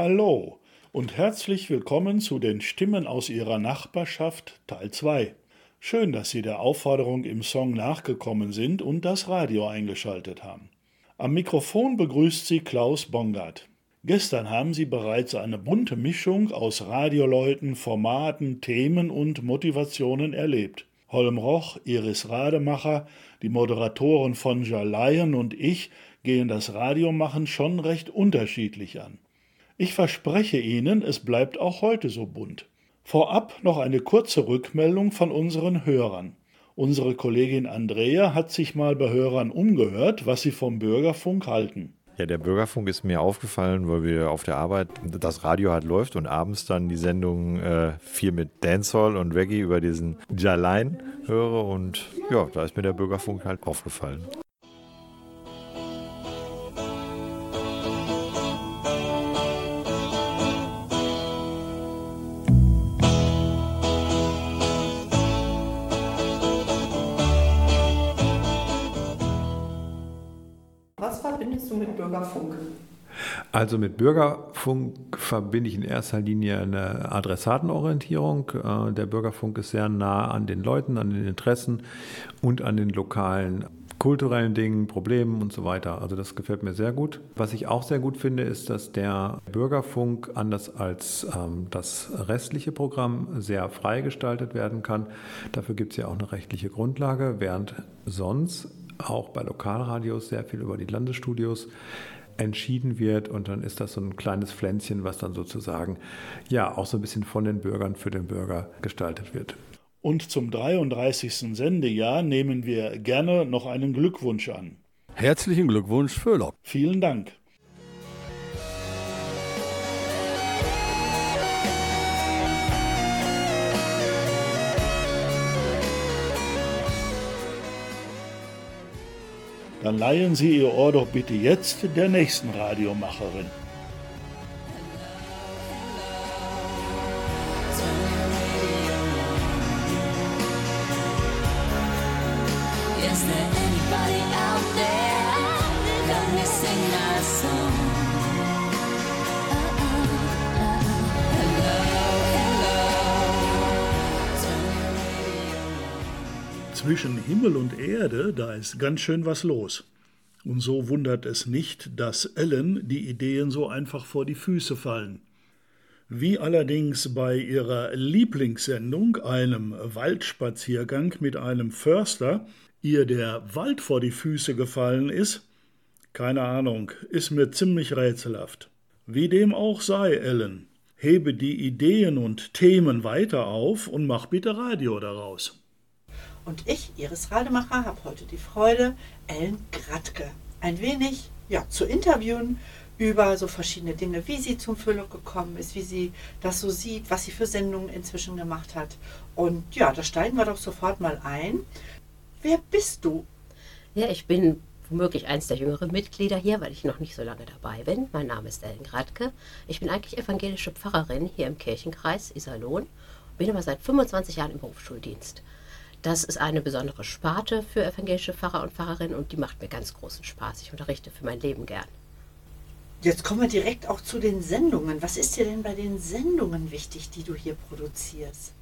Hallo und herzlich willkommen zu den Stimmen aus Ihrer Nachbarschaft Teil 2. Schön, dass Sie der Aufforderung im Song nachgekommen sind und das Radio eingeschaltet haben. Am Mikrofon begrüßt Sie Klaus Bongard. Gestern haben Sie bereits eine bunte Mischung aus Radioleuten, Formaten, Themen und Motivationen erlebt. Holm Roch, Iris Rademacher, die Moderatoren von Jalaien und ich gehen das Radiomachen schon recht unterschiedlich an. Ich verspreche Ihnen, es bleibt auch heute so bunt. Vorab noch eine kurze Rückmeldung von unseren Hörern. Unsere Kollegin Andrea hat sich mal bei Hörern umgehört, was sie vom Bürgerfunk halten. Ja, der Bürgerfunk ist mir aufgefallen, weil wir auf der Arbeit das Radio halt läuft und abends dann die Sendung äh, viel mit Dancehall und Reggae über diesen Jalein höre und ja, da ist mir der Bürgerfunk halt aufgefallen. Verbindest du mit Bürgerfunk? Also mit Bürgerfunk verbinde ich in erster Linie eine Adressatenorientierung. Äh, Der Bürgerfunk ist sehr nah an den Leuten, an den Interessen und an den lokalen kulturellen Dingen, Problemen und so weiter. Also das gefällt mir sehr gut. Was ich auch sehr gut finde, ist, dass der Bürgerfunk anders als ähm, das restliche Programm sehr frei gestaltet werden kann. Dafür gibt es ja auch eine rechtliche Grundlage, während sonst auch bei Lokalradios sehr viel über die Landesstudios entschieden wird und dann ist das so ein kleines Pflänzchen, was dann sozusagen ja auch so ein bisschen von den Bürgern für den Bürger gestaltet wird. Und zum 33. Sendejahr nehmen wir gerne noch einen Glückwunsch an. Herzlichen Glückwunsch, Föhlock. Vielen Dank. Dann leihen Sie Ihr Ohr doch bitte jetzt der nächsten Radiomacherin. Zwischen Himmel und Erde, da ist ganz schön was los. Und so wundert es nicht, dass Ellen die Ideen so einfach vor die Füße fallen. Wie allerdings bei ihrer Lieblingssendung, einem Waldspaziergang mit einem Förster, ihr der Wald vor die Füße gefallen ist, keine Ahnung, ist mir ziemlich rätselhaft. Wie dem auch sei, Ellen, hebe die Ideen und Themen weiter auf und mach bitte Radio daraus. Und ich, Iris Rademacher, habe heute die Freude, Ellen Gradke ein wenig ja, zu interviewen über so verschiedene Dinge, wie sie zum Füllung gekommen ist, wie sie das so sieht, was sie für Sendungen inzwischen gemacht hat. Und ja, da steigen wir doch sofort mal ein. Wer bist du? Ja, ich bin womöglich eins der jüngeren Mitglieder hier, weil ich noch nicht so lange dabei bin. Mein Name ist Ellen Gradke. Ich bin eigentlich evangelische Pfarrerin hier im Kirchenkreis Iserlohn, bin aber seit 25 Jahren im Berufsschuldienst. Das ist eine besondere Sparte für evangelische Pfarrer und Pfarrerinnen und die macht mir ganz großen Spaß. Ich unterrichte für mein Leben gern. Jetzt kommen wir direkt auch zu den Sendungen. Was ist dir denn bei den Sendungen wichtig, die du hier produzierst?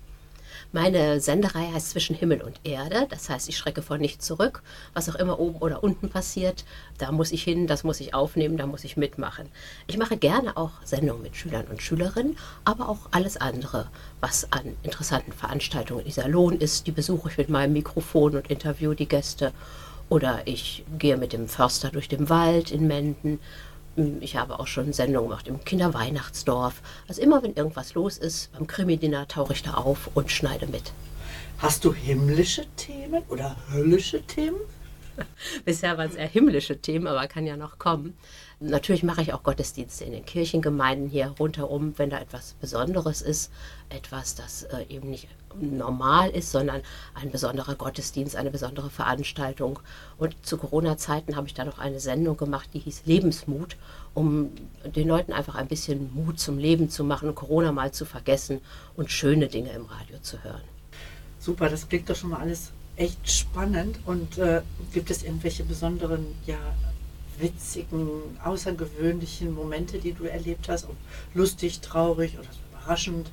Meine Senderei heißt Zwischen Himmel und Erde. Das heißt, ich schrecke vor nichts zurück. Was auch immer oben oder unten passiert, da muss ich hin, das muss ich aufnehmen, da muss ich mitmachen. Ich mache gerne auch Sendungen mit Schülern und Schülerinnen, aber auch alles andere, was an interessanten Veranstaltungen in Iserlohn ist. Die besuche ich mit meinem Mikrofon und interview die Gäste. Oder ich gehe mit dem Förster durch den Wald in Menden. Ich habe auch schon Sendungen gemacht im Kinderweihnachtsdorf. Also immer, wenn irgendwas los ist, beim Krimi-Dinner tauche ich da auf und schneide mit. Hast du himmlische Themen oder höllische Themen? Bisher waren es eher himmlische Themen, aber kann ja noch kommen. Natürlich mache ich auch Gottesdienste in den Kirchengemeinden hier rundherum, wenn da etwas Besonderes ist, etwas, das äh, eben nicht normal ist, sondern ein besonderer Gottesdienst, eine besondere Veranstaltung. Und zu Corona-Zeiten habe ich da noch eine Sendung gemacht, die hieß Lebensmut, um den Leuten einfach ein bisschen Mut zum Leben zu machen, Corona mal zu vergessen und schöne Dinge im Radio zu hören. Super, das klingt doch schon mal alles echt spannend. Und äh, gibt es irgendwelche besonderen, ja, witzigen, außergewöhnlichen Momente, die du erlebt hast? Ob lustig, traurig oder überraschend?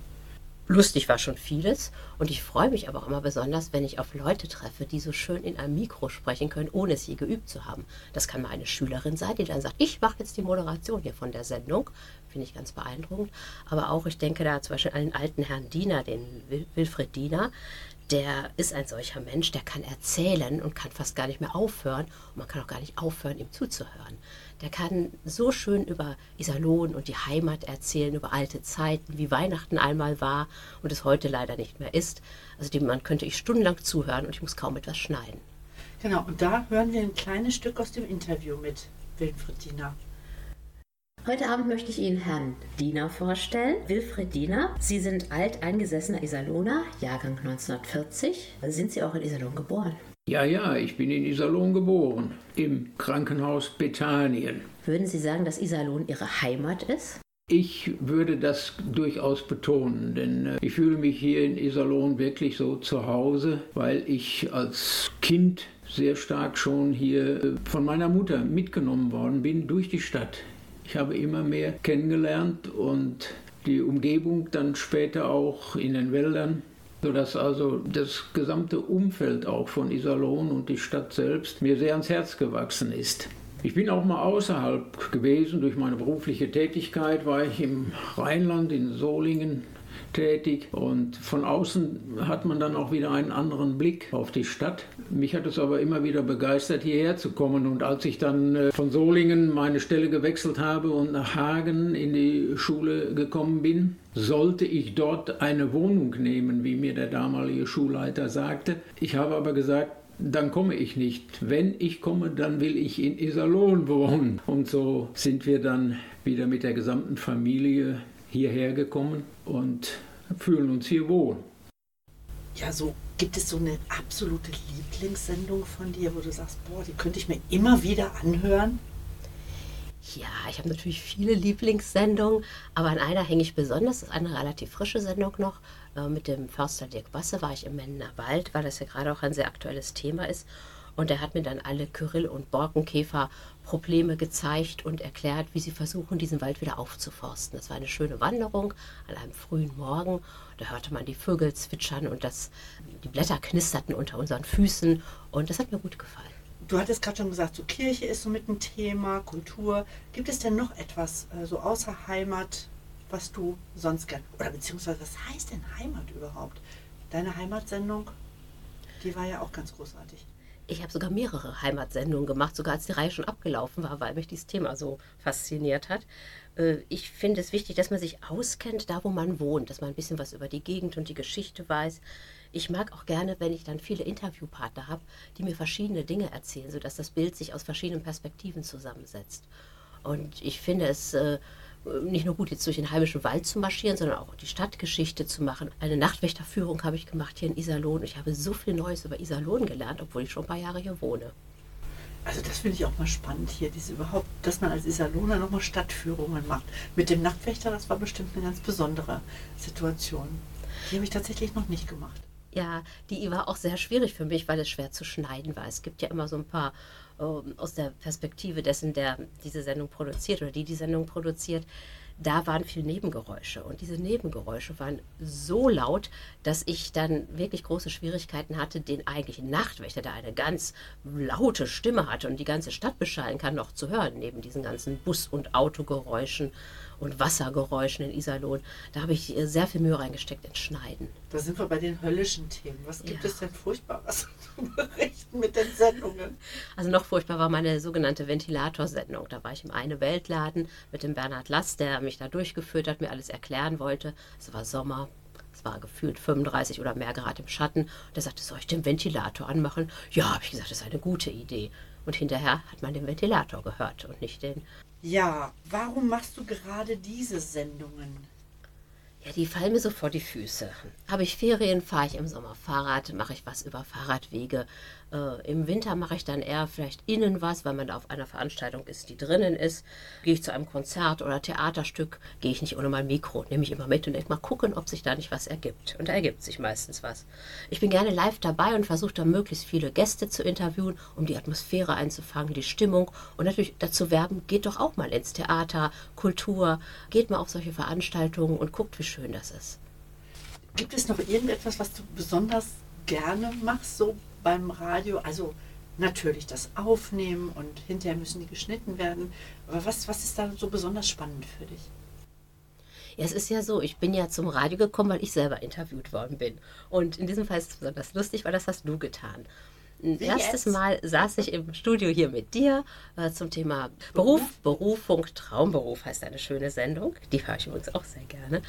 Lustig war schon vieles und ich freue mich aber auch immer besonders, wenn ich auf Leute treffe, die so schön in einem Mikro sprechen können, ohne es je geübt zu haben. Das kann mal eine Schülerin sein, die dann sagt, ich mache jetzt die Moderation hier von der Sendung. Finde ich ganz beeindruckend. Aber auch, ich denke da zum Beispiel an den alten Herrn Diener, den Wil Wilfried Diener, der ist ein solcher Mensch, der kann erzählen und kann fast gar nicht mehr aufhören. Und man kann auch gar nicht aufhören, ihm zuzuhören. Der kann so schön über Iserlohn und die Heimat erzählen, über alte Zeiten, wie Weihnachten einmal war und es heute leider nicht mehr ist. Also dem Mann könnte ich stundenlang zuhören und ich muss kaum etwas schneiden. Genau, und da hören wir ein kleines Stück aus dem Interview mit Wilfried Diener. Heute Abend möchte ich Ihnen Herrn Diener vorstellen, Wilfried Diener. Sie sind alteingesessener Iserlohner, Jahrgang 1940. Sind Sie auch in Iserlohn geboren? Ja, ja, ich bin in Iserlohn geboren, im Krankenhaus Bethanien. Würden Sie sagen, dass Iserlohn Ihre Heimat ist? Ich würde das durchaus betonen, denn äh, ich fühle mich hier in Iserlohn wirklich so zu Hause, weil ich als Kind sehr stark schon hier äh, von meiner Mutter mitgenommen worden bin durch die Stadt. Ich habe immer mehr kennengelernt und die Umgebung dann später auch in den Wäldern, sodass also das gesamte Umfeld auch von Iserlohn und die Stadt selbst mir sehr ans Herz gewachsen ist. Ich bin auch mal außerhalb gewesen. Durch meine berufliche Tätigkeit war ich im Rheinland, in Solingen tätig und von außen hat man dann auch wieder einen anderen Blick auf die Stadt. Mich hat es aber immer wieder begeistert, hierher zu kommen und als ich dann äh, von Solingen meine Stelle gewechselt habe und nach Hagen in die Schule gekommen bin, sollte ich dort eine Wohnung nehmen, wie mir der damalige Schulleiter sagte. Ich habe aber gesagt, dann komme ich nicht. Wenn ich komme, dann will ich in Iserlohn wohnen. Und so sind wir dann wieder mit der gesamten Familie hierher gekommen und fühlen uns hier wohl. Ja, so gibt es so eine absolute Lieblingssendung von dir, wo du sagst, boah, die könnte ich mir immer wieder anhören. Ja, ich habe natürlich viele Lieblingssendungen, aber an einer hänge ich besonders. Das ist eine relativ frische Sendung noch. Äh, mit dem Förster Dirk Basse war ich im Mendener Wald, weil das ja gerade auch ein sehr aktuelles Thema ist. Und er hat mir dann alle Kyrill- und Borkenkäfer-Probleme gezeigt und erklärt, wie sie versuchen, diesen Wald wieder aufzuforsten. Das war eine schöne Wanderung an einem frühen Morgen. Da hörte man die Vögel zwitschern und das, die Blätter knisterten unter unseren Füßen. Und das hat mir gut gefallen. Du hattest gerade schon gesagt, so Kirche ist so mit ein Thema, Kultur. Gibt es denn noch etwas, äh, so außer Heimat, was du sonst gern, oder beziehungsweise was heißt denn Heimat überhaupt? Deine Heimatsendung, die war ja auch ganz großartig. Ich habe sogar mehrere Heimatsendungen gemacht, sogar als die Reihe schon abgelaufen war, weil mich dieses Thema so fasziniert hat. Äh, Ich finde es wichtig, dass man sich auskennt, da wo man wohnt, dass man ein bisschen was über die Gegend und die Geschichte weiß. Ich mag auch gerne, wenn ich dann viele Interviewpartner habe, die mir verschiedene Dinge erzählen, sodass das Bild sich aus verschiedenen Perspektiven zusammensetzt. Und ich finde es äh, nicht nur gut, jetzt durch den heimischen Wald zu marschieren, sondern auch die Stadtgeschichte zu machen. Eine Nachtwächterführung habe ich gemacht hier in Iserlohn. Ich habe so viel Neues über Iserlohn gelernt, obwohl ich schon ein paar Jahre hier wohne. Also das finde ich auch mal spannend hier, diese überhaupt, dass man als Iserlohner nochmal Stadtführungen macht. Mit dem Nachtwächter, das war bestimmt eine ganz besondere Situation. Die habe ich tatsächlich noch nicht gemacht. Ja, die war auch sehr schwierig für mich, weil es schwer zu schneiden war. Es gibt ja immer so ein paar aus der Perspektive dessen, der diese Sendung produziert oder die die Sendung produziert. Da waren viel Nebengeräusche und diese Nebengeräusche waren so laut, dass ich dann wirklich große Schwierigkeiten hatte, den eigentlichen Nachtwächter, der eine ganz laute Stimme hatte und die ganze Stadt beschallen kann, noch zu hören, neben diesen ganzen Bus- und Autogeräuschen und Wassergeräuschen in Iserlohn. Da habe ich äh, sehr viel Mühe reingesteckt ins Schneiden. Da sind wir bei den höllischen Themen. Was gibt Ja. es denn Furchtbares zu berichten mit den Sendungen? Also noch furchtbar war meine sogenannte Ventilatorsendung. Da war ich im Eine Weltladen mit dem Bernhard Lass, der mich da durchgeführt hat, mir alles erklären wollte. Es war Sommer, Es war gefühlt 35 oder mehr Grad im Schatten. Und er sagte, soll ich den Ventilator anmachen? Ja, habe ich gesagt, das ist eine gute Idee. Und hinterher hat man den Ventilator gehört und nicht den. Ja, warum machst du gerade diese Sendungen? Ja, die fallen mir so vor die Füße. Habe ich Ferien, fahre ich im Sommer Fahrrad, mache ich was über Fahrradwege. Äh, Im Winter mache ich dann eher vielleicht innen was, weil man da auf einer Veranstaltung ist, die drinnen ist. Gehe ich zu einem Konzert oder Theaterstück, gehe ich nicht ohne mein Mikro, nehme ich immer mit und mal gucken, ob sich da nicht was ergibt. Und da ergibt sich meistens was. Ich bin gerne live dabei und versuche da möglichst viele Gäste zu interviewen, um die Atmosphäre einzufangen, die Stimmung und natürlich dazu werben, geht doch auch mal ins Theater, Kultur, geht mal auf solche Veranstaltungen und guckt, wie schön das ist. Gibt es noch irgendetwas, was du besonders gerne machst, so beim Radio? Also natürlich das Aufnehmen und hinterher müssen die geschnitten werden. Aber was, was ist da so besonders spannend für dich? Ja, es ist ja so, ich bin ja zum Radio gekommen, weil ich selber interviewt worden bin. Und in diesem Fall ist es besonders lustig, weil das hast du getan. Ein erstes? Mal saß ich im Studio hier mit dir äh, zum Thema Beruf, Berufung, Traumberuf heißt eine schöne Sendung. Die höre ich übrigens auch sehr gerne.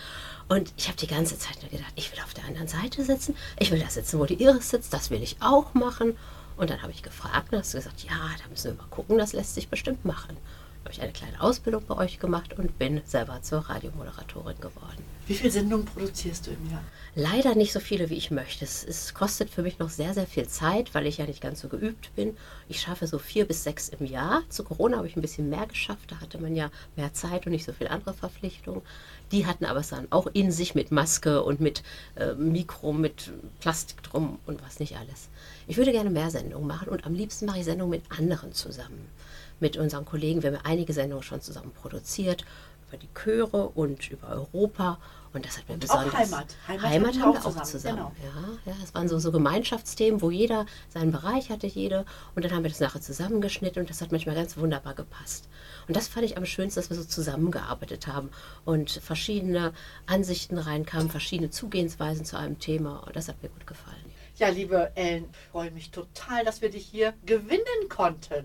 Und ich habe die ganze Zeit nur gedacht, ich will auf der anderen Seite sitzen, ich will da sitzen, wo die Iris sitzt, das will ich auch machen. Und dann habe ich gefragt und hast du gesagt, ja, da müssen wir mal gucken, das lässt sich bestimmt machen. Habe ich eine kleine Ausbildung bei euch gemacht und bin selber zur Radiomoderatorin geworden. Wie viele Sendungen produzierst du im Jahr? Leider nicht so viele, wie ich möchte. Es, es kostet für mich noch sehr, sehr viel Zeit, weil ich ja nicht ganz so geübt bin. Ich schaffe so vier bis sechs im Jahr. Zu Corona habe ich ein bisschen mehr geschafft. Da hatte man ja mehr Zeit und nicht so viel andere Verpflichtungen. Die hatten aber es dann auch in sich mit Maske und mit äh, Mikro, mit Plastik drum und was nicht alles. Ich würde gerne mehr Sendungen machen und am liebsten mache ich Sendungen mit anderen zusammen. Mit unseren Kollegen. Wir haben ja einige Sendungen schon zusammen produziert über die Chöre und über Europa. Und das hat mir Und besonders. auch Heimat. Heimat Heimat haben wir auch zusammen, zusammen. genau. Ja, ja, das waren so, so Gemeinschaftsthemen, wo jeder seinen Bereich hatte, jede. Und dann haben wir das nachher zusammengeschnitten und das hat manchmal ganz wunderbar gepasst. Und das fand ich am schönsten, dass wir so zusammengearbeitet haben und verschiedene Ansichten reinkamen, verschiedene Zugehensweisen zu einem Thema. Und das hat mir gut gefallen. Ja, liebe Ellen, ich freue mich total, dass wir dich hier gewinnen konnten.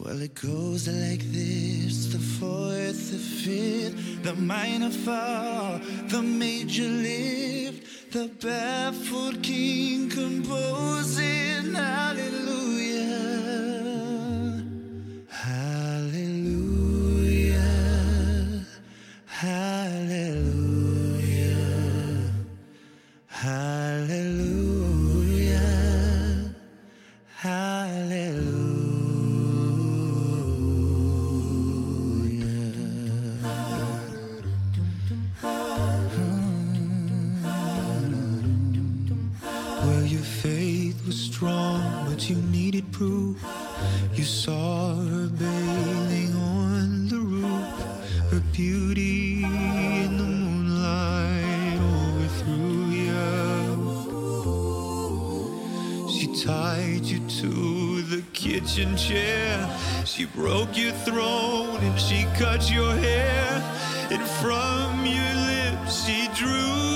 Well, it goes like this the fourth, the fifth, the minor fall, the major lift, the baffled king composing hallelujah. Hallelujah. Hallelujah. Hallelujah. She broke your throne and she cut your hair. And from your lips she drew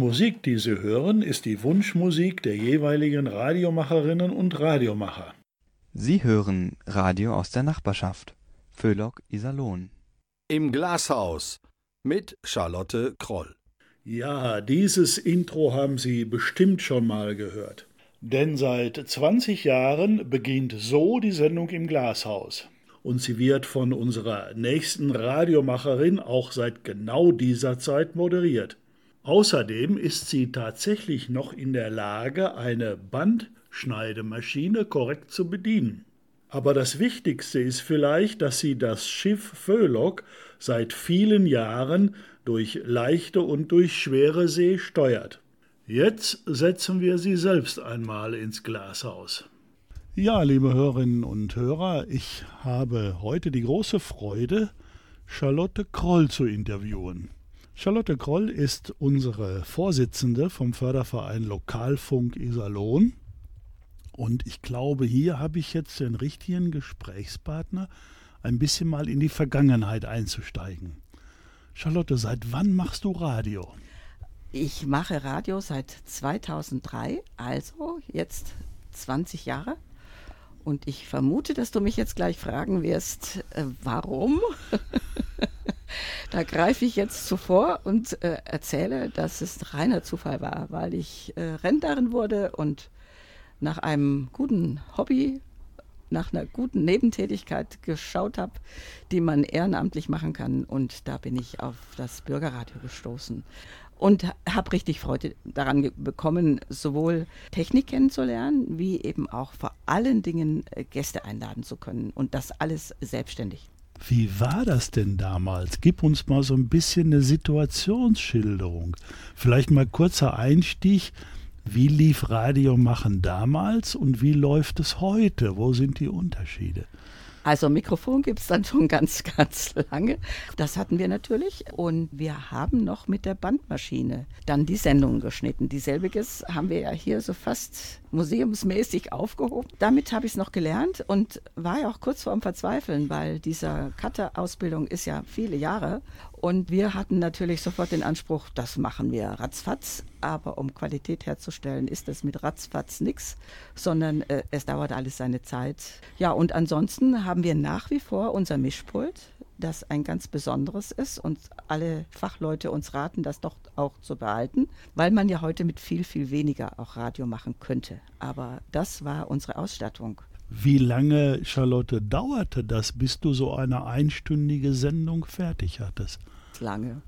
Musik, die Sie hören, ist die Wunschmusik der jeweiligen Radiomacherinnen und Radiomacher. Sie hören Radio aus der Nachbarschaft. Föhlock Iserlohn. Im Glashaus mit Charlotte Kroll. Ja, dieses Intro haben Sie bestimmt schon mal gehört. Denn seit 20 Jahren beginnt so die Sendung im Glashaus. Und sie wird von unserer nächsten Radiomacherin auch seit genau dieser Zeit moderiert. Außerdem ist sie tatsächlich noch in der Lage, eine Bandschneidemaschine korrekt zu bedienen. Aber das Wichtigste ist vielleicht, dass sie das Schiff Föhlock seit vielen Jahren durch leichte und durch schwere See steuert. Jetzt setzen wir sie selbst einmal ins Glashaus. Ja, liebe Hörerinnen und Hörer, ich habe heute die große Freude, Charlotte Kroll zu interviewen. Charlotte Kroll ist unsere Vorsitzende vom Förderverein Lokalfunk Iserlohn. Und ich glaube, hier habe ich jetzt den richtigen Gesprächspartner, ein bisschen mal in die Vergangenheit einzusteigen. Charlotte, seit wann machst du Radio? Ich mache Radio seit 2003, also jetzt 20 Jahre. Und ich vermute, dass du mich jetzt gleich fragen wirst, äh, warum? da greife ich jetzt zuvor und äh, erzähle, dass es reiner Zufall war, weil ich äh, Rentnerin wurde und nach einem guten Hobby, nach einer guten Nebentätigkeit geschaut habe, die man ehrenamtlich machen kann. Und da bin ich auf das Bürgerradio gestoßen und habe richtig Freude daran bekommen, sowohl Technik kennenzulernen, wie eben auch vor allen Dingen äh, Gäste einladen zu können und das alles selbstständig. Wie war das denn damals? Gib uns mal so ein bisschen eine Situationsschilderung. Vielleicht mal kurzer Einstieg. Wie lief Radio machen damals und wie läuft es heute? Wo sind die Unterschiede? Also Mikrofon gibt es dann schon ganz, ganz lange. Das hatten wir natürlich. Und wir haben noch mit der Bandmaschine dann die Sendungen geschnitten. Dieselbiges haben wir ja hier so fast museumsmäßig aufgehoben. Damit habe ich es noch gelernt und war ja auch kurz vorm Verzweifeln, weil diese Cutter-Ausbildung ist ja viele Jahre. Und wir hatten natürlich sofort den Anspruch, das machen wir ratzfatz. Aber um Qualität herzustellen, ist das mit ratzfatz nichts, sondern äh, es dauert alles seine Zeit. Ja, und ansonsten haben wir nach wie vor unser Mischpult, das ein ganz besonderes ist und alle Fachleute uns raten, das doch auch zu behalten, weil man ja heute mit viel, viel weniger auch Radio machen könnte. Aber das war unsere Ausstattung. Wie lange, Charlotte, dauerte das, bis du so eine einstündige Sendung fertig hattest? Lange.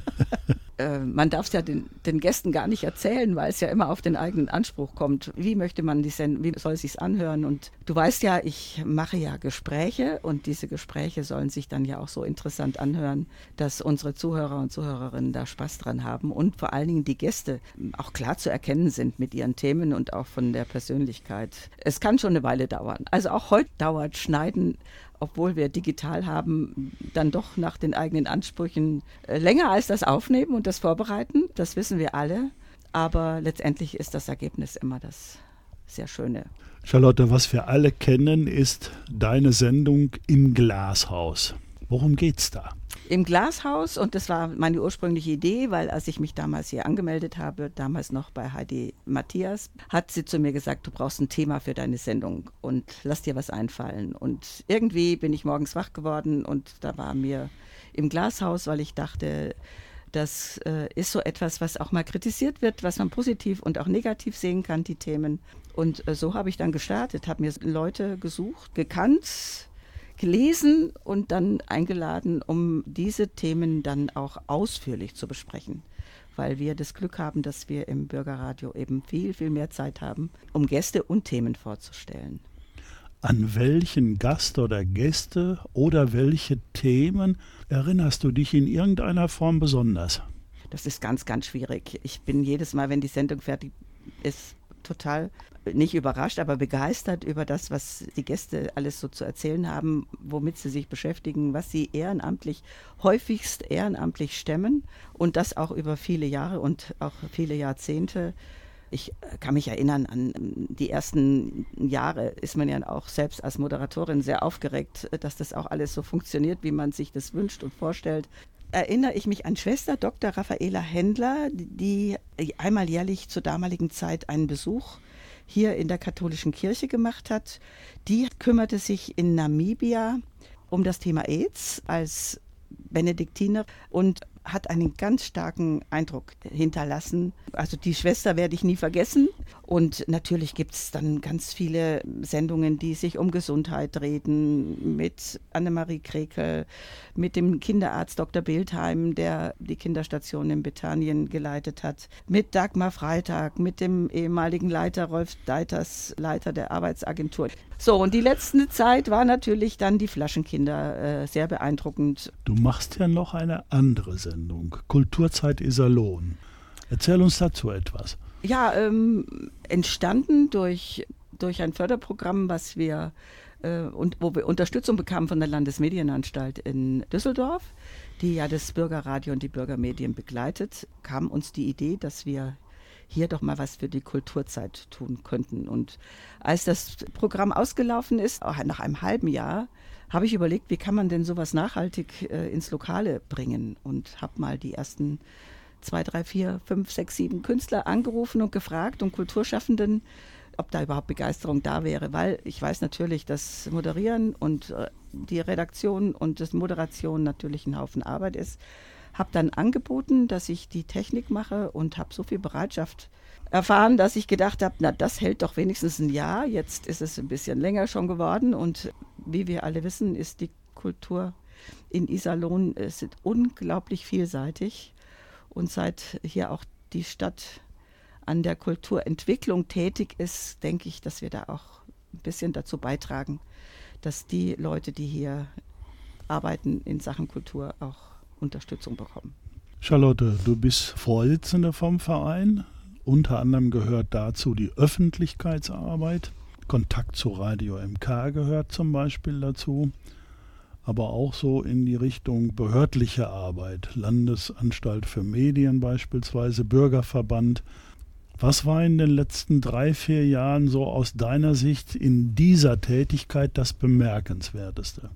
äh, man darf es ja den, den, Gästen gar nicht erzählen, weil es ja immer auf den eigenen Anspruch kommt. Wie möchte man die Sendung, wie soll es sich anhören? Und du weißt ja, ich mache ja Gespräche und diese Gespräche sollen sich dann ja auch so interessant anhören, dass unsere Zuhörer und Zuhörerinnen da Spaß dran haben und vor allen Dingen die Gäste auch klar zu erkennen sind mit ihren Themen und auch von der Persönlichkeit. Es kann schon eine Weile dauern. Also auch heute dauert Schneiden obwohl wir digital haben, dann doch nach den eigenen Ansprüchen äh, länger als das Aufnehmen und das Vorbereiten. Das wissen wir alle. Aber letztendlich ist das Ergebnis immer das sehr Schöne. Charlotte, was wir alle kennen, ist deine Sendung im Glashaus. Worum geht's da? Im Glashaus und das war meine ursprüngliche Idee, weil als ich mich damals hier angemeldet habe, damals noch bei Heidi Matthias, hat sie zu mir gesagt, du brauchst ein Thema für deine Sendung und lass dir was einfallen. Und irgendwie bin ich morgens wach geworden und da war mir im Glashaus, weil ich dachte, das äh, ist so etwas, was auch mal kritisiert wird, was man positiv und auch negativ sehen kann, die Themen. Und äh, so habe ich dann gestartet, habe mir Leute gesucht, gekannt, gelesen und dann eingeladen, um diese Themen dann auch ausführlich zu besprechen. Weil wir das Glück haben, dass wir im Bürgerradio eben viel, viel mehr Zeit haben, um Gäste und Themen vorzustellen. An welchen Gast oder Gäste oder welche Themen erinnerst du dich in irgendeiner Form besonders? Das ist ganz, ganz schwierig. Ich bin jedes Mal, wenn die Sendung fertig ist, total nicht überrascht, aber begeistert über das, was die Gäste alles so zu erzählen haben, womit sie sich beschäftigen, was sie ehrenamtlich, häufigst ehrenamtlich stemmen und das auch über viele Jahre und auch viele Jahrzehnte. Ich kann mich erinnern an die ersten Jahre ist man ja auch selbst als Moderatorin sehr aufgeregt, dass das auch alles so funktioniert, wie man sich das wünscht und vorstellt erinnere ich mich an Schwester Dr. Raffaela Händler, die einmal jährlich zur damaligen Zeit einen Besuch hier in der katholischen Kirche gemacht hat. Die kümmerte sich in Namibia um das Thema AIDS als Benediktiner und hat einen ganz starken Eindruck hinterlassen. Also die Schwester werde ich nie vergessen. Und natürlich gibt es dann ganz viele Sendungen, die sich um Gesundheit reden, mit Annemarie Krekel, mit dem Kinderarzt Dr. Bildheim, der die Kinderstation in Bethanien geleitet hat, mit Dagmar Freitag, mit dem ehemaligen Leiter Rolf Deiters, Leiter der Arbeitsagentur. So, und die letzte Zeit war natürlich dann die Flaschenkinder äh, sehr beeindruckend. Du machst ja noch eine andere Sendung, Kulturzeit Iserlohn. Erzähl uns dazu etwas. Ja, ähm, entstanden durch, durch ein Förderprogramm, was wir äh, und wo wir Unterstützung bekamen von der Landesmedienanstalt in Düsseldorf, die ja das Bürgerradio und die Bürgermedien begleitet, kam uns die Idee, dass wir hier doch mal was für die Kulturzeit tun könnten. Und als das Programm ausgelaufen ist, nach einem halben Jahr, habe ich überlegt, wie kann man denn sowas nachhaltig äh, ins Lokale bringen und habe mal die ersten zwei, drei, vier, fünf, sechs, sieben Künstler angerufen und gefragt und Kulturschaffenden, ob da überhaupt Begeisterung da wäre, weil ich weiß natürlich, dass Moderieren und äh, die Redaktion und das Moderation natürlich ein Haufen Arbeit ist. Habe dann angeboten, dass ich die Technik mache und habe so viel Bereitschaft erfahren, dass ich gedacht habe, na, das hält doch wenigstens ein Jahr. Jetzt ist es ein bisschen länger schon geworden und wie wir alle wissen, ist die Kultur in Iserlohn ist unglaublich vielseitig. Und seit hier auch die Stadt an der Kulturentwicklung tätig ist, denke ich, dass wir da auch ein bisschen dazu beitragen, dass die Leute, die hier arbeiten in Sachen Kultur, auch Unterstützung bekommen. Charlotte, du bist Vorsitzende vom Verein. Unter anderem gehört dazu die Öffentlichkeitsarbeit. Kontakt zu Radio MK gehört zum Beispiel dazu. Aber auch so in die Richtung behördliche Arbeit. Landesanstalt für Medien beispielsweise, Bürgerverband. Was war in den letzten drei, vier Jahren so aus deiner Sicht in dieser Tätigkeit das Bemerkenswerteste?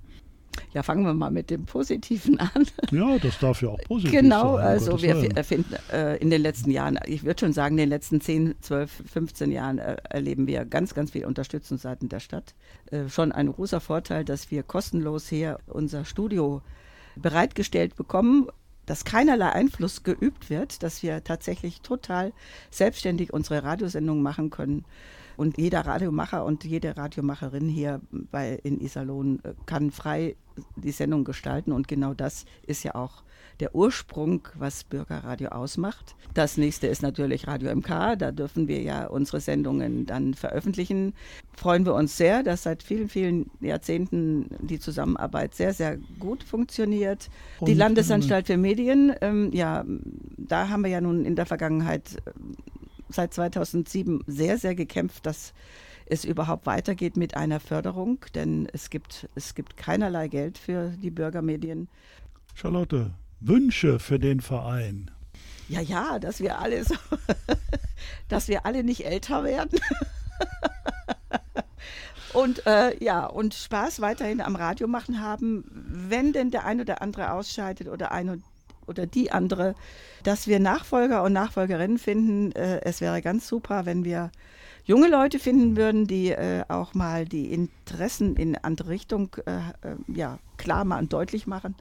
Ja, fangen wir mal mit dem Positiven an. Ja, das darf ja auch positiv genau, sein. also Gottes wir erfinden äh, in den letzten Jahren, ich würde schon sagen, in den letzten 10, 12, 15 Jahren äh, erleben wir ganz, ganz viel Unterstützung seitens der Stadt. Äh, schon ein großer Vorteil, dass wir kostenlos hier unser Studio bereitgestellt bekommen, dass keinerlei Einfluss geübt wird, dass wir tatsächlich total selbstständig unsere Radiosendung machen können. Und jeder Radiomacher und jede Radiomacherin hier bei, in Iserlohn äh, kann frei die Sendung gestalten. Und genau das ist ja auch der Ursprung, was Bürgerradio ausmacht. Das nächste ist natürlich Radio MK. Da dürfen wir ja unsere Sendungen dann veröffentlichen. Freuen wir uns sehr, dass seit vielen, vielen Jahrzehnten die Zusammenarbeit sehr, sehr gut funktioniert. die Und, Landesanstalt für Medien, ähm, ja, da haben wir ja nun in der Vergangenheit seit 2007 sehr, sehr gekämpft, dass es überhaupt weitergeht mit einer Förderung, denn es gibt, es gibt keinerlei Geld für die Bürgermedien. Charlotte, Wünsche für den Verein. Ja, ja, dass wir alle so, dass wir alle nicht älter werden. Und äh, ja, und Spaß weiterhin am Radio machen haben, wenn denn der ein oder andere ausscheidet oder ein oder die andere, dass wir Nachfolger und Nachfolgerinnen finden. Äh, es wäre ganz super, wenn wir junge Leute finden würden, die äh, auch mal die Interessen in andere Richtung äh, ja, klar machen und deutlich machen.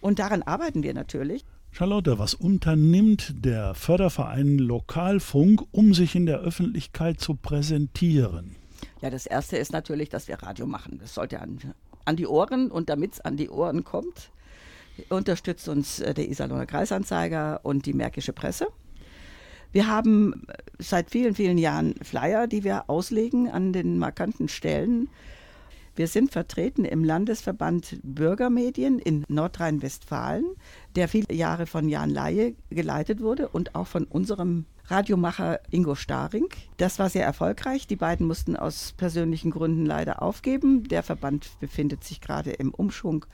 Und daran arbeiten wir natürlich. Charlotte, was unternimmt der Förderverein Lokalfunk, um sich in der Öffentlichkeit zu präsentieren? Ja, das Erste ist natürlich, dass wir Radio machen. Das sollte an, an die Ohren und damit es an die Ohren kommt, unterstützt uns äh, der Iserlohner Kreisanzeiger und die Märkische Presse. Wir haben seit vielen, vielen Jahren Flyer, die wir auslegen an den markanten Stellen. Wir sind vertreten im Landesverband Bürgermedien in Nordrhein-Westfalen, der viele Jahre von Jan Laie geleitet wurde und auch von unserem Radiomacher Ingo Staring. Das war sehr erfolgreich. Die beiden mussten aus persönlichen Gründen leider aufgeben. Der Verband befindet sich gerade im Umschwung.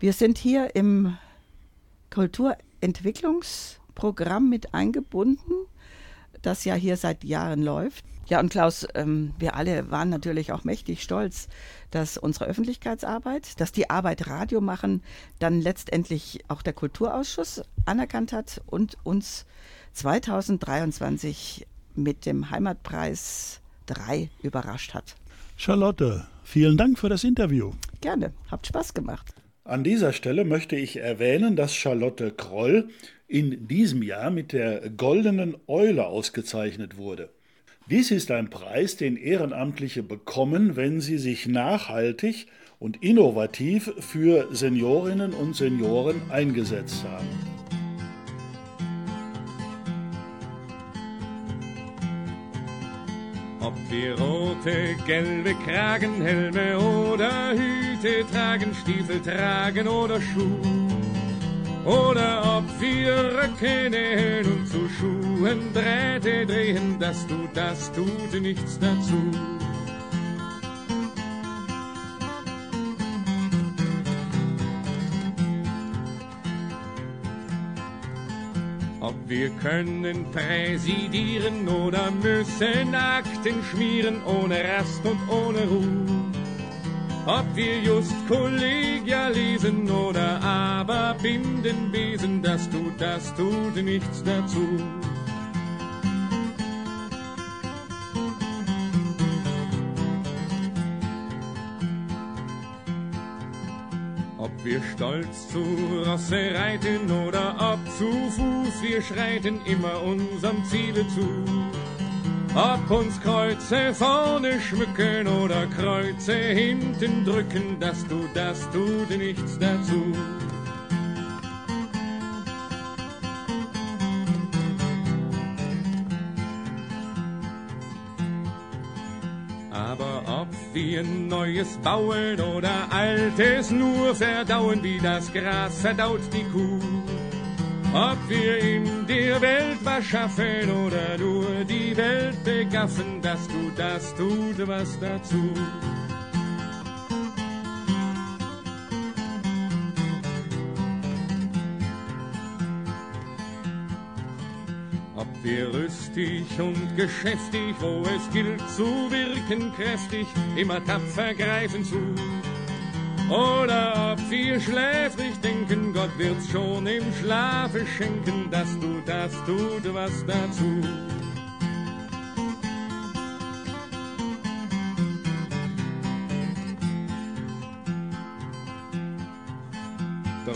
Wir sind hier im Kulturentwicklungsprogramm mit eingebunden. das ja hier seit Jahren läuft. Ja, und Klaus, ähm, wir alle waren natürlich auch mächtig stolz, dass unsere Öffentlichkeitsarbeit, dass die Arbeit Radio machen, dann letztendlich auch der Kulturausschuss anerkannt hat und uns 2023 mit dem Heimatpreis 3 überrascht hat. Charlotte, vielen Dank für das Interview. Gerne, habt Spaß gemacht. An dieser Stelle möchte ich erwähnen, dass Charlotte Kroll in diesem Jahr mit der Goldenen Eule ausgezeichnet wurde. Dies ist ein Preis, den Ehrenamtliche bekommen, wenn sie sich nachhaltig und innovativ für Seniorinnen und Senioren eingesetzt haben. Ob wir rote, gelbe Kragenhelme oder Hüte tragen, Stiefel tragen oder Schuh. Oder ob wir Röcke nähen und zu Schuhen Drähte drehen, das tut, das tut nichts dazu. Ob wir können präsidieren oder müssen Akten schmieren ohne Rast und ohne Ruhe. Ob wir just kollegial lesen oder aber binden Besen, das tut, das tut nichts dazu. Wir stolz zu Rosse reiten oder ob zu Fuß wir schreiten immer unserem Ziele zu. Ob uns Kreuze vorne schmücken oder Kreuze hinten drücken, das tut, das tut nichts dazu. Wir Neues bauen oder Altes nur verdauen, wie das Gras verdaut die Kuh. Ob wir in der Welt was schaffen oder nur die Welt begaffen, das tut, das tut was dazu. Rüstig und geschäftig, wo es gilt zu wirken kräftig, immer tapfer greifen zu. Oder ob wir schläfrig denken, Gott wird's schon im Schlafe schenken, das tut, das tut was dazu.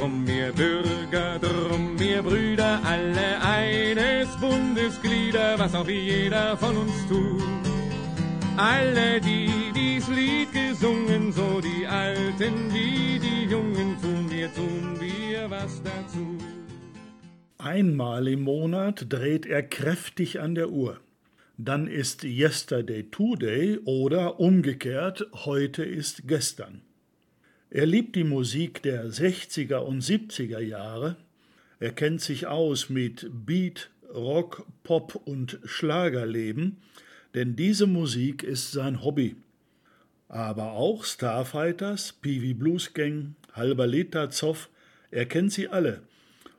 Drum wir Bürger, drum wir Brüder, alle eines Bundesglieder, was auch jeder von uns tut. Alle, die dies Lied gesungen, so die Alten wie die Jungen, tun wir, tun wir was dazu. Einmal im Monat dreht er kräftig an der Uhr. Dann ist Yesterday Today oder umgekehrt heute ist gestern. Er liebt die Musik der 60er und 70er Jahre. Er kennt sich aus mit Beat, Rock, Pop und Schlagerleben, denn diese Musik ist sein Hobby. Aber auch Starfighters, Peewee Blues Gang, Halberleta Zoff, er kennt sie alle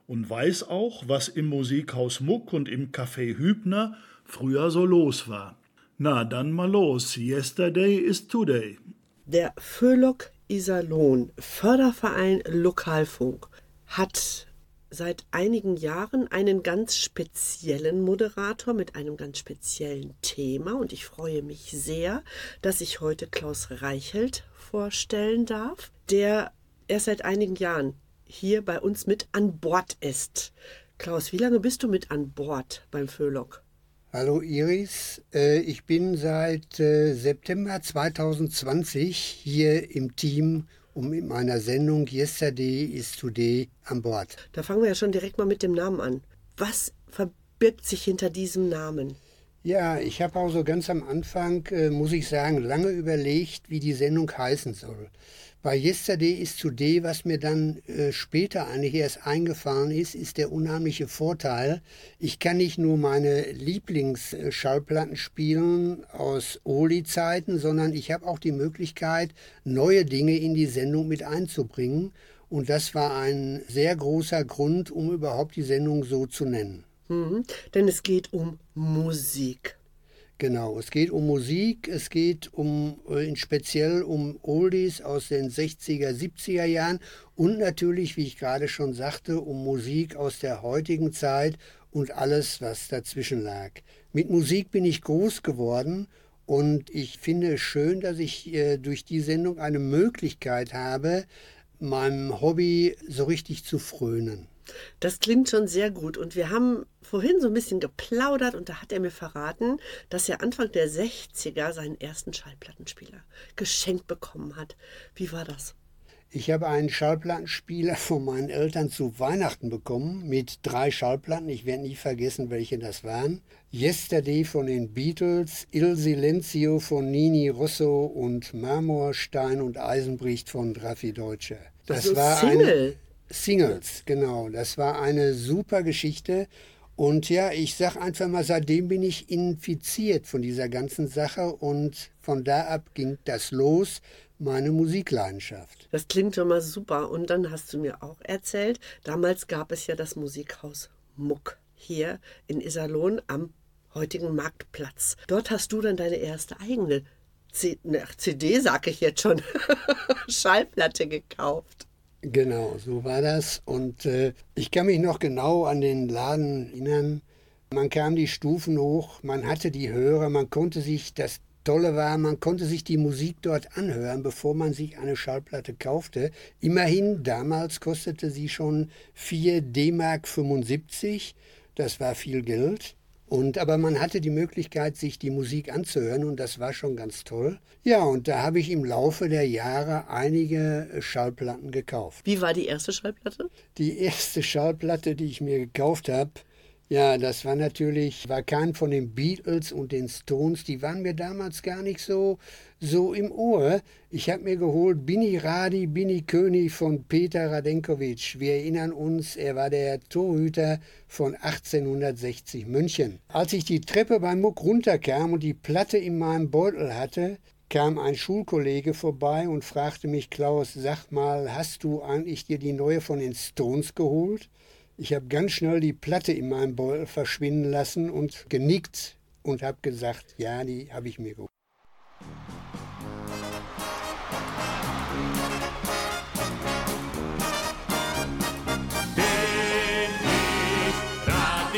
und weiß auch, was im Musikhaus Muck und im Café Hübner früher so los war. Na, dann mal los. Yesterday is today. Der Föhlock Iserlohn Förderverein Lokalfunk hat seit einigen Jahren einen ganz speziellen Moderator mit einem ganz speziellen Thema und ich freue mich sehr, dass ich heute Klaus Reichelt vorstellen darf, der erst seit einigen Jahren hier bei uns mit an Bord ist. Klaus, wie lange bist du mit an Bord beim Föhlock? Hallo Iris, Äh, ich bin seit äh, September 2020 hier im Team und mit meiner Sendung Yesterday is Today an Bord. Da fangen wir ja schon direkt mal mit dem Namen an. Was verbirgt sich hinter diesem Namen? Ja, ich habe auch so ganz am Anfang, äh, muss ich sagen, lange überlegt, wie die Sendung heißen soll. Bei Yesterday is Today, was mir dann äh, später eigentlich erst eingefahren ist, ist der unheimliche Vorteil. Ich kann nicht nur meine Lieblingsschallplatten spielen aus Oli-Zeiten, sondern ich habe auch die Möglichkeit, neue Dinge in die Sendung mit einzubringen. Und das war ein sehr großer Grund, um überhaupt die Sendung so zu nennen. Mhm. Denn es geht um Musik. Genau, es geht um Musik, es geht um äh, speziell um Oldies aus den 60er, 70er Jahren und natürlich, wie ich gerade schon sagte, um Musik aus der heutigen Zeit und alles, was dazwischen lag. Mit Musik bin ich groß geworden und ich finde es schön, dass ich äh, durch die Sendung eine Möglichkeit habe, meinem Hobby so richtig zu frönen. Das klingt schon sehr gut. Und wir haben vorhin so ein bisschen geplaudert und da hat er mir verraten, dass er Anfang der 60er seinen ersten Schallplattenspieler geschenkt bekommen hat. Wie war das? Ich habe einen Schallplattenspieler von meinen Eltern zu Weihnachten bekommen mit drei Schallplatten. Ich werde nie vergessen, welche das waren. Yesterday von den Beatles, Il Silenzio von Nini Rosso und Marmorstein und Eisenbricht von Raffi Deutsche. Das Also war Single? eine Singles, genau. Das war eine super Geschichte. Und ja, ich sag einfach mal, seitdem bin ich infiziert von dieser ganzen Sache und von da ab ging das los, meine Musikleidenschaft. Das klingt schon mal super. Und dann hast du mir auch erzählt, damals gab es ja das Musikhaus Muck hier in Iserlohn am heutigen Marktplatz. Dort hast du dann deine erste eigene C ne, CD, sag ich jetzt schon, Schallplatte gekauft. Genau, so war das. Und äh, ich kann mich noch genau an den Laden erinnern. Man kam die Stufen hoch, man hatte die Hörer, man konnte sich, das Tolle war, man konnte sich die Musik dort anhören, bevor man sich eine Schallplatte kaufte. Immerhin, damals kostete sie schon 4 D-Mark 75. Das war viel Geld. Und, aber man hatte die Möglichkeit, sich die Musik anzuhören und das war schon ganz toll. Ja, und da habe ich im Laufe der Jahre einige Schallplatten gekauft. Wie war die erste Schallplatte? Die erste Schallplatte, die ich mir gekauft habe, ja, das war natürlich, war kein von den Beatles und den Stones, die waren mir damals gar nicht so, so im Ohr. Ich habe mir geholt Bini Radi, Bini König von Peter Radenkovic. Wir erinnern uns, er war der Torhüter von 1860 München. Als ich die Treppe beim Muck runterkam und die Platte in meinem Beutel hatte, kam ein Schulkollege vorbei und fragte mich, Klaus, sag mal, hast du eigentlich dir die neue von den Stones geholt? Ich habe ganz schnell die Platte in meinem Beutel verschwinden lassen und genickt und habe gesagt, ja, die habe ich mir geholt.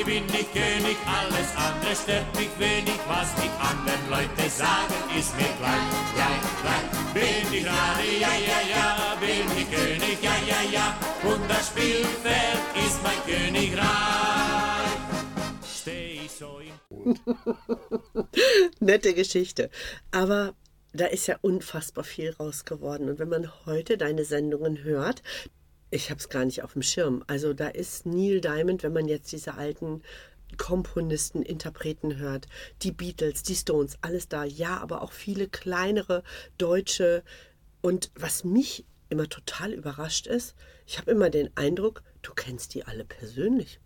Bin ich König, alles andere stört mich wenig. Was die anderen Leute sagen, ist mir gleich, gleich, gleich. Bin ich Radi, ja, ja, ja, bin ich König, ja, ja, ja. Und das Spielfeld ist mein Königreich. Steh ich so im Nette Geschichte. Aber da ist ja unfassbar viel raus geworden. Und wenn man heute deine Sendungen hört, ich habe es gar nicht auf dem Schirm. Also da ist Neil Diamond, wenn man jetzt diese alten Komponisten, Interpreten hört, die Beatles, die Stones, alles da. Ja, aber auch viele kleinere deutsche. Und was mich immer total überrascht ist, ich habe immer den Eindruck, du kennst die alle persönlich.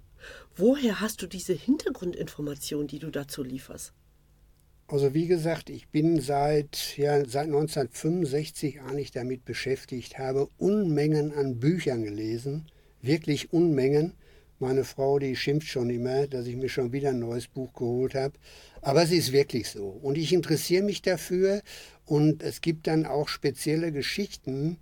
Woher hast du diese Hintergrundinformation, die du dazu lieferst? Also wie gesagt, ich bin seit, ja, seit 1965 eigentlich damit beschäftigt, habe Unmengen an Büchern gelesen, wirklich Unmengen. Meine Frau, die schimpft schon immer, dass ich mir schon wieder ein neues Buch geholt habe. Aber es ist wirklich so. Und ich interessiere mich dafür und es gibt dann auch spezielle Geschichten,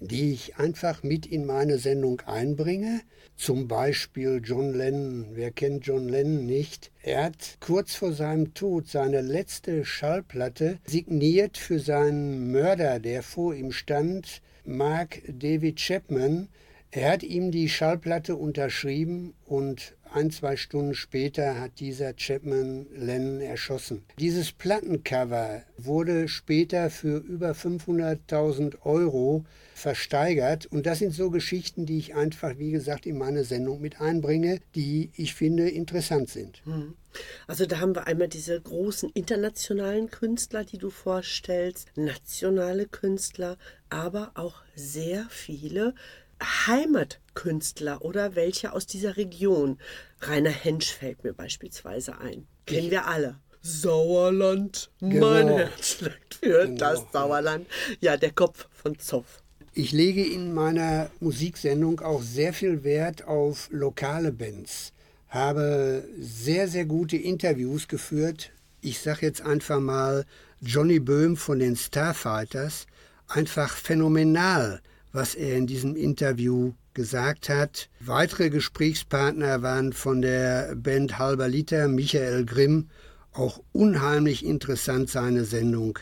die ich einfach mit in meine Sendung einbringe. Zum Beispiel John Lennon. Wer kennt John Lennon nicht? Er hat kurz vor seinem Tod seine letzte Schallplatte signiert für seinen Mörder, der vor ihm stand, Mark David Chapman. Er hat ihm die Schallplatte unterschrieben und ein, zwei Stunden später hat dieser Chapman Lennon erschossen. Dieses Plattencover wurde später für über 500.000 Euro versteigert und das sind so Geschichten, die ich einfach, wie gesagt, in meine Sendung mit einbringe, die ich finde interessant sind. Hm. Also da haben wir einmal diese großen internationalen Künstler, die du vorstellst, nationale Künstler, aber auch sehr viele Heimatkünstler oder welche aus dieser Region. Rainer Hensch fällt mir beispielsweise ein. Kennen wir alle. Sauerland, mein Genau. Herz schlägt für das Sauerland. Ja, der Kopf von Zoff. Ich lege in meiner Musiksendung auch sehr viel Wert auf lokale Bands. habe sehr, sehr gute Interviews geführt. Ich sage jetzt einfach mal Johnny Böhm von den Starfighters. Einfach phänomenal, was er in diesem Interview gesagt hat. Weitere Gesprächspartner waren von der Band Halber Liter Michael Grimm. Auch unheimlich interessant seine Sendung.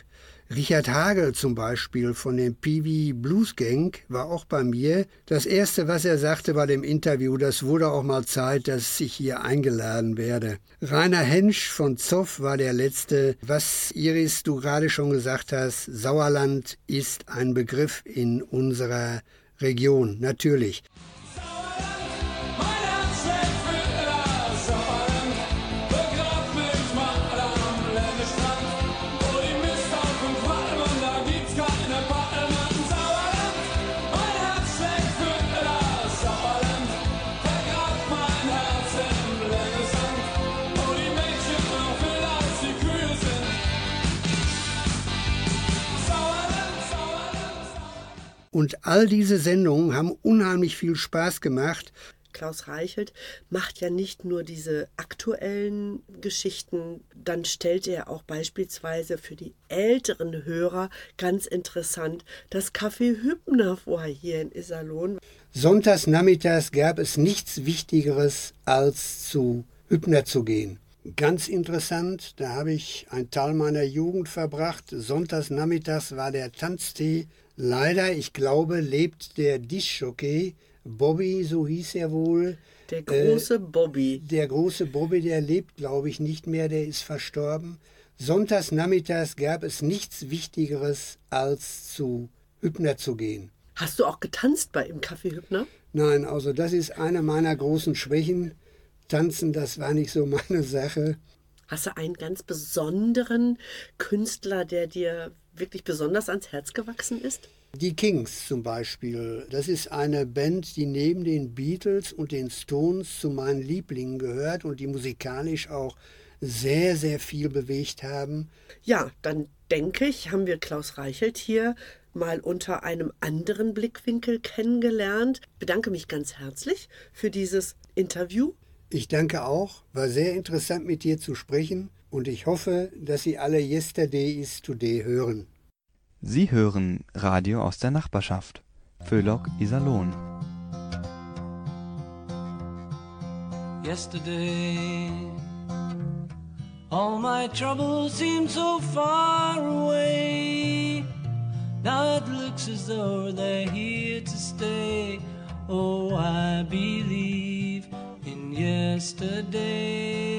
Richard Hagel zum Beispiel von dem Peewee Blues Gang war auch bei mir. Das erste, was er sagte bei dem Interview, das wurde auch mal Zeit, dass ich hier eingeladen werde. Rainer Hensch von Zoff war der letzte. Was Iris du gerade schon gesagt hast, Sauerland ist ein Begriff in unserer Region, natürlich. Und all diese Sendungen haben unheimlich viel Spaß gemacht. Klaus Reichelt macht ja nicht nur diese aktuellen Geschichten, dann stellt er auch beispielsweise für die älteren Hörer ganz interessant das Café Hübner vor hier in Iserlohn. Sonntags nachmittags gab es nichts Wichtigeres, als zu Hübner zu gehen. Ganz interessant, da habe ich einen Teil meiner Jugend verbracht. Sonntags nachmittags war der Tanztee. Leider, ich glaube, lebt der Dischjockey Bobby, so hieß er wohl. Der große äh, Bobby. Der große Bobby, der lebt, glaube ich, nicht mehr, der ist verstorben. Sonntags nachmittags gab es nichts Wichtigeres, als zu Hübner zu gehen. Hast du auch getanzt bei im Café Hübner? Nein, also das ist eine meiner großen Schwächen. Tanzen, das war nicht so meine Sache. Hast du einen ganz besonderen Künstler, der dir wirklich besonders ans Herz gewachsen ist? Die Kings zum Beispiel. Das ist eine Band, die neben den Beatles und den Stones zu meinen Lieblingen gehört und die musikalisch auch sehr, sehr viel bewegt haben. Ja, dann denke ich, haben wir Klaus Reichelt hier mal unter einem anderen Blickwinkel kennengelernt. Ich bedanke mich ganz herzlich für dieses Interview. Ich danke auch. War sehr interessant mit dir zu sprechen und ich hoffe, dass Sie alle Yesterday is Today hören. Sie hören Radio aus der Nachbarschaft. Föhlock Iserlohn. Yesterday, all my troubles seem so far away. Now it looks as though they're here to stay. Oh, I believe in yesterday.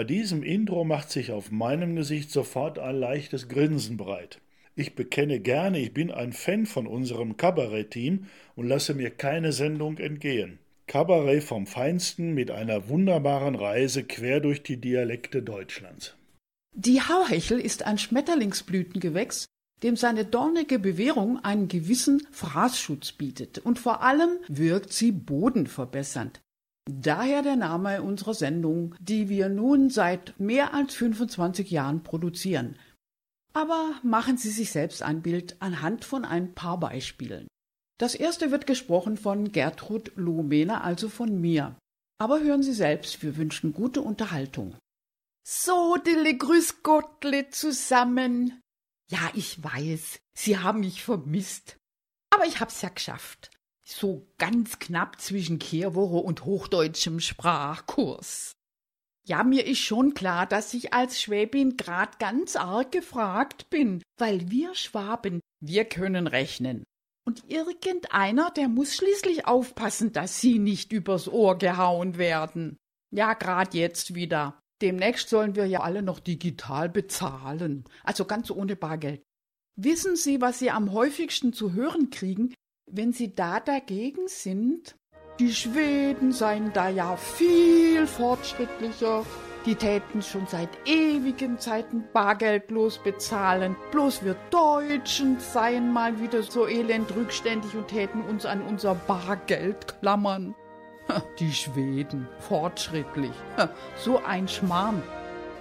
Bei diesem Intro macht sich auf meinem Gesicht sofort ein leichtes Grinsen breit. Ich bekenne gerne, ich bin ein Fan von unserem Kabarett-Team und lasse mir keine Sendung entgehen. Kabarett vom Feinsten mit einer wunderbaren Reise quer durch die Dialekte Deutschlands. Die Hauhechel ist ein Schmetterlingsblütengewächs, dem seine dornige Bewehrung einen gewissen Fraßschutz bietet und vor allem wirkt sie bodenverbessernd. Daher der Name unserer Sendung, die wir nun seit mehr als 25 Jahren produzieren. Aber machen Sie sich selbst ein Bild anhand von ein paar Beispielen. Das erste wird gesprochen von Gertrud Lohmener, also von mir. Aber hören Sie selbst, wir wünschen gute Unterhaltung. So, Dille, grüß Gottle zusammen. Ja, ich weiß, Sie haben mich vermisst. Aber ich hab's ja geschafft. So ganz knapp zwischen Kehrwoche und hochdeutschem Sprachkurs. Ja, mir ist schon klar, dass ich als Schwäbin grad ganz arg gefragt bin, weil wir Schwaben, wir können rechnen. Und irgendeiner, der muss schließlich aufpassen, dass sie nicht übers Ohr gehauen werden. Ja, grad jetzt wieder. Demnächst sollen wir ja alle noch digital bezahlen, also ganz ohne Bargeld. Wissen Sie, was Sie am häufigsten zu hören kriegen, wenn Sie da dagegen sind? Die Schweden seien da ja viel fortschrittlicher. Die täten schon seit ewigen Zeiten bargeldlos bezahlen. Bloß wir Deutschen seien mal wieder so elend rückständig und täten uns an unser Bargeld klammern. Die Schweden, fortschrittlich. So ein Schmarrn.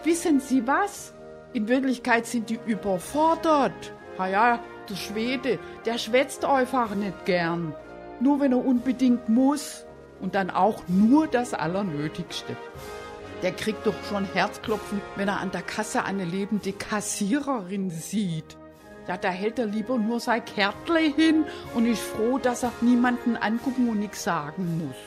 Wissen Sie was? In Wirklichkeit sind die überfordert. Ha ja, der Schwede, der schwätzt einfach nicht gern. Nur wenn er unbedingt muss. Und dann auch nur das Allernötigste. Der kriegt doch schon Herzklopfen, wenn er an der Kasse eine lebende Kassiererin sieht. Ja, da hält er lieber nur sein Kärtle hin und ist froh, dass er niemanden angucken und nichts sagen muss.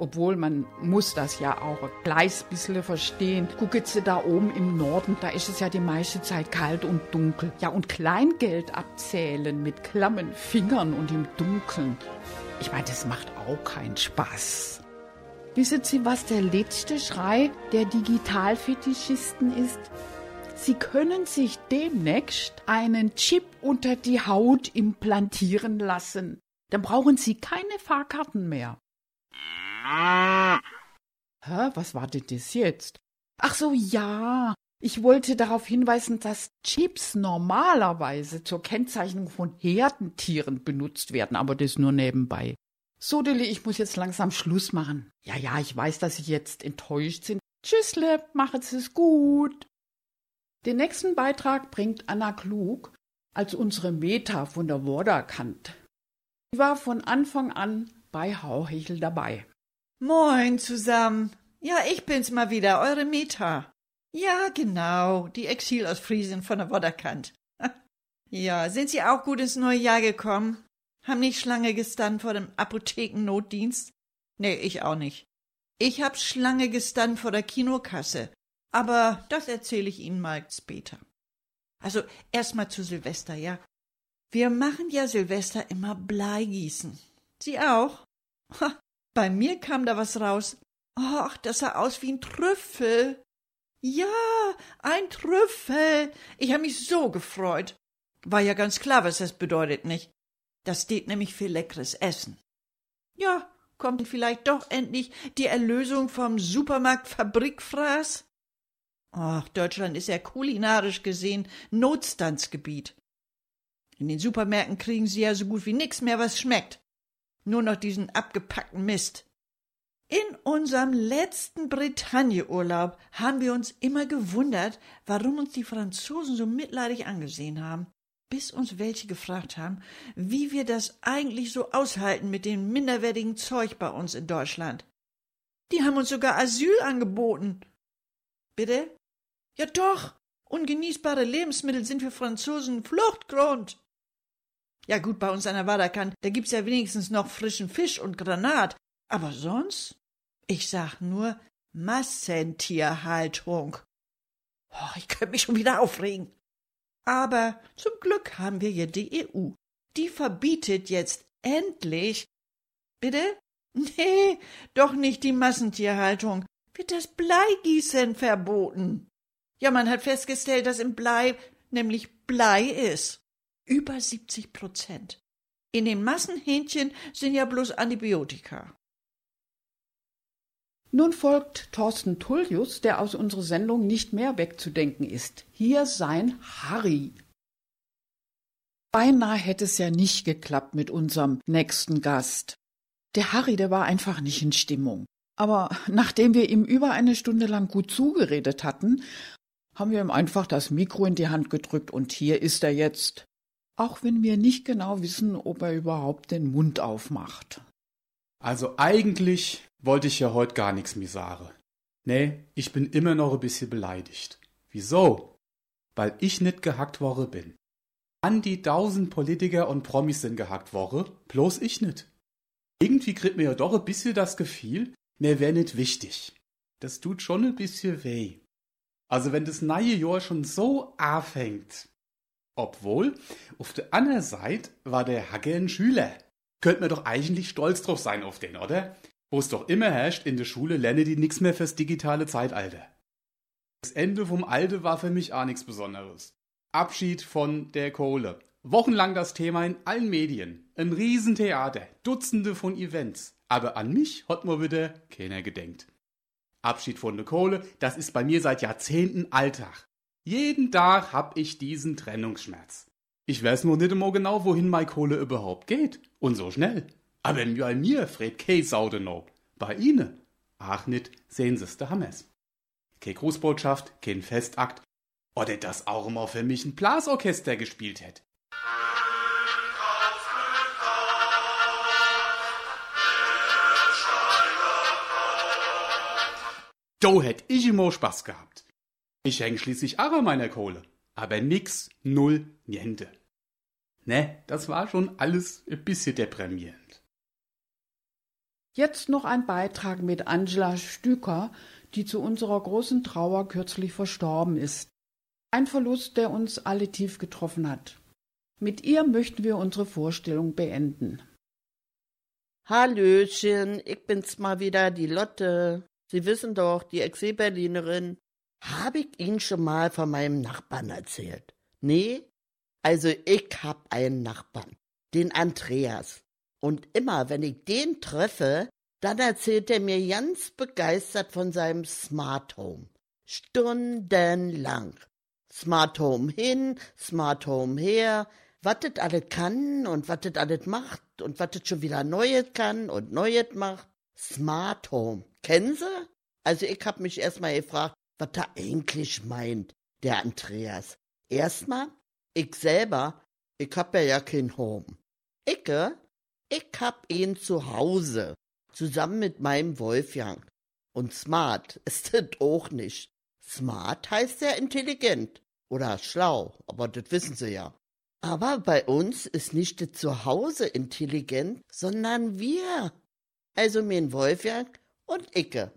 Obwohl man muss das ja auch ein kleines bisschen verstehen. Gucket Sie da oben im Norden, da ist es ja die meiste Zeit kalt und dunkel. Ja, und Kleingeld abzählen mit klammen Fingern und im Dunkeln. Ich meine, das macht auch keinen Spaß. Wissen Sie, was der letzte Schrei der Digitalfetischisten ist? Sie können sich demnächst einen Chip unter die Haut implantieren lassen. Dann brauchen Sie keine Fahrkarten mehr. Hä, was war denn das jetzt? Ach so, ja. Ich wollte darauf hinweisen, dass Chips normalerweise zur Kennzeichnung von Herdentieren benutzt werden, aber das nur nebenbei. So, Dilly, ich muss jetzt langsam Schluss machen. Ja, ja, ich weiß, dass Sie jetzt enttäuscht sind. Tschüssle, machet es gut. Den nächsten Beitrag bringt Anna Klug als unsere Meta von der Worderkant. Sie war von Anfang an bei Hauhechel dabei. Moin zusammen. Ja, ich bin's mal wieder, eure Meta. Ja, genau, die Exil aus Friesen von der Wodderkant. ja, sind Sie auch gut ins neue Jahr gekommen? Haben nicht Schlange gestanden vor dem Apothekennotdienst? Nee, ich auch nicht. Ich hab Schlange gestanden vor der Kinokasse. Aber das erzähle ich Ihnen mal später. Also erst mal zu Silvester, ja. Wir machen ja Silvester immer Bleigießen. Sie auch? Bei mir kam da was raus. Ach, das sah aus wie ein Trüffel. Ja, ein Trüffel. Ich hab mich so gefreut. War ja ganz klar, was das bedeutet, nicht? Das steht nämlich für leckeres Essen. Ja, kommt vielleicht doch endlich die Erlösung vom Supermarkt Fabrikfraß? Ach, Deutschland ist ja kulinarisch gesehen Notstandsgebiet. In den Supermärkten kriegen sie ja so gut wie nix mehr, was schmeckt. Nur noch diesen abgepackten Mist. In unserem letzten Bretagne-Urlaub haben wir uns immer gewundert, warum uns die Franzosen so mitleidig angesehen haben, bis uns welche gefragt haben, wie wir das eigentlich so aushalten mit dem minderwertigen Zeug bei uns in Deutschland. Die haben uns sogar Asyl angeboten. Bitte? Ja doch, ungenießbare Lebensmittel sind für Franzosen Fluchtgrund. Ja gut, bei uns an der Waderkant, da gibt's ja wenigstens noch frischen Fisch und Granat. Aber sonst? Ich sag nur Massentierhaltung. Oh, ich könnte mich schon wieder aufregen. Aber zum Glück haben wir hier die EU. Die verbietet jetzt endlich. Bitte? Nee, doch nicht die Massentierhaltung. Wird das Bleigießen verboten. Ja, man hat festgestellt, dass im Blei nämlich Blei ist. Über 70 Prozent. In den Massenhähnchen sind ja bloß Antibiotika. Nun folgt Thorsten Tullius, der aus unserer Sendung nicht mehr wegzudenken ist. Hier sein Harry. Beinahe hätte es ja nicht geklappt mit unserem nächsten Gast. Der Harry, der war einfach nicht in Stimmung. Aber nachdem wir ihm über eine Stunde lang gut zugeredet hatten, haben wir ihm einfach das Mikro in die Hand gedrückt und hier ist er jetzt. Auch wenn wir nicht genau wissen, ob er überhaupt den Mund aufmacht. Also eigentlich wollte ich ja heute gar nichts mehr sagen. Nee, ich bin immer noch ein bisschen beleidigt. Wieso? Weil ich nicht gehackt worden bin. An die tausend Politiker und Promis sind gehackt worden, bloß ich nicht. Irgendwie kriegt mir ja doch ein bisschen das Gefühl, mir wär nicht wichtig. Das tut schon ein bisschen weh. Also wenn das neue Jahr schon so anfängt. Obwohl, auf der anderen Seite war der Hacke ein Schüler. Könnt man doch eigentlich stolz drauf sein auf den, oder? Wo es doch immer herrscht, in der Schule lerne die nix mehr fürs digitale Zeitalter. Das Ende vom Alte war für mich auch nichts Besonderes. Abschied von der Kohle. Wochenlang das Thema in allen Medien. Ein Riesentheater, Dutzende von Events. Aber an mich hat mir wieder keiner gedenkt. Abschied von der Kohle, das ist bei mir seit Jahrzehnten Alltag. Jeden Tag hab ich diesen Trennungsschmerz. Ich weiß nur nicht immer genau, wohin meine Kohle überhaupt geht. Und so schnell. Aber bei mir fred kei Saude no. Bei Ihnen? Ach nicht, sehen Sie's der Hammers. Keine Grußbotschaft, kein Festakt. Oder dass auch immer für mich ein Blasorchester gespielt hätt. Do hätt ich immer Spaß gehabt. Ich häng schließlich auch an meiner Kohle. Aber nix, null, niente. Ne, das war schon alles ein bisschen deprimierend. Jetzt noch ein Beitrag mit Angela Stüker, die zu unserer großen Trauer kürzlich verstorben ist. Ein Verlust, der uns alle tief getroffen hat. Mit ihr möchten wir unsere Vorstellung beenden. Hallöchen, ich bin's mal wieder, die Lotte. Sie wissen doch, die Ex-Berlinerin. Hab ich Ihnen schon mal von meinem Nachbarn erzählt? Nee? Also ich hab einen Nachbarn, den Andreas. Und immer, wenn ich den treffe, dann erzählt er mir ganz begeistert von seinem Smart Home. Stundenlang. Smart Home hin, Smart Home her, was das alles kann und was das alles macht und was das schon wieder Neues kann und Neues macht. Smart Home. Kennen Sie? Also ich hab mich erstmal gefragt, was er eigentlich meint, der Andreas. Erstmal, ich selber, ich hab ja ja kein Home. Ich, ich hab ihn zu Hause, zusammen mit meinem Wolfgang. Und smart ist das auch nicht. Smart heißt ja intelligent oder schlau, aber das wissen Sie ja. Aber bei uns ist nicht das Zuhause intelligent, sondern wir. Also mein Wolfgang und Icke.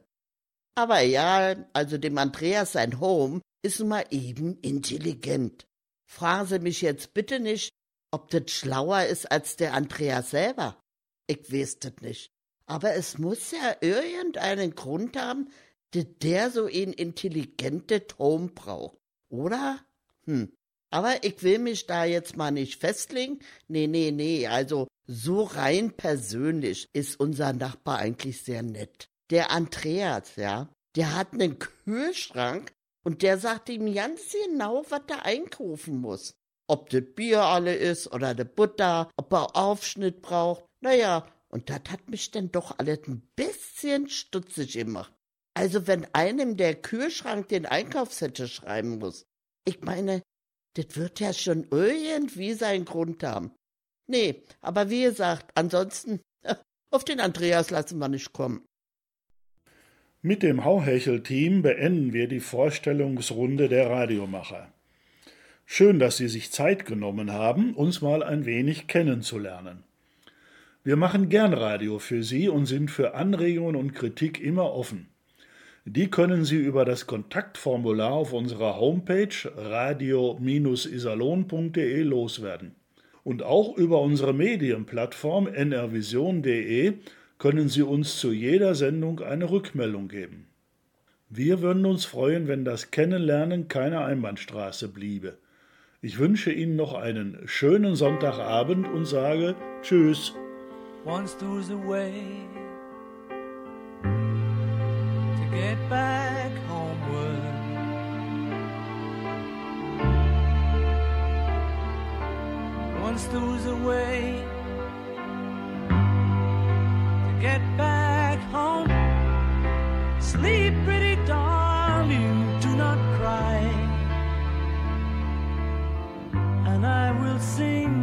Aber ja, also dem Andreas sein Home ist nun mal eben intelligent. Fragen Sie mich jetzt bitte nicht, ob das schlauer ist als der Andreas selber. Ich weiß das nicht. Aber es muss ja irgendeinen Grund haben, dass der so ein intelligentes Home braucht. Oder? Hm. Aber ich will mich da jetzt mal nicht festlegen. Nee, nee, nee. Also so rein persönlich ist unser Nachbar eigentlich sehr nett. Der Andreas, ja, der hat einen Kühlschrank und der sagt ihm ganz genau, was er einkaufen muss. Ob das Bier alle ist oder die Butter, ob er Aufschnitt braucht. Naja, und das hat mich dann doch alles ein bisschen stutzig gemacht. Also wenn einem der Kühlschrank den Einkaufszettel schreiben muss. Ich meine, das wird ja schon irgendwie seinen Grund haben. Nee, aber wie gesagt, ansonsten, auf den Andreas lassen wir nicht kommen. Mit dem Hauhechel-Team beenden wir die Vorstellungsrunde der Radiomacher. Schön, dass Sie sich Zeit genommen haben, uns mal ein wenig kennenzulernen. Wir machen gern Radio für Sie und sind für Anregungen und Kritik immer offen. Die können Sie über das Kontaktformular auf unserer Homepage radio-isalon.de loswerden. Und auch über unsere Medienplattform nrvision.de können Sie uns zu jeder Sendung eine Rückmeldung geben. Wir würden uns freuen, wenn das Kennenlernen keine Einbahnstraße bliebe. Ich wünsche Ihnen noch einen schönen Sonntagabend und sage Tschüss. Once there's a way to get back homeward. Once there was a way get back home. Sleep, pretty darling, do not cry. And I will sing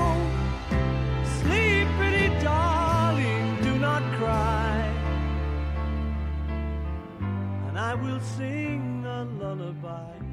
Will sing a lullaby.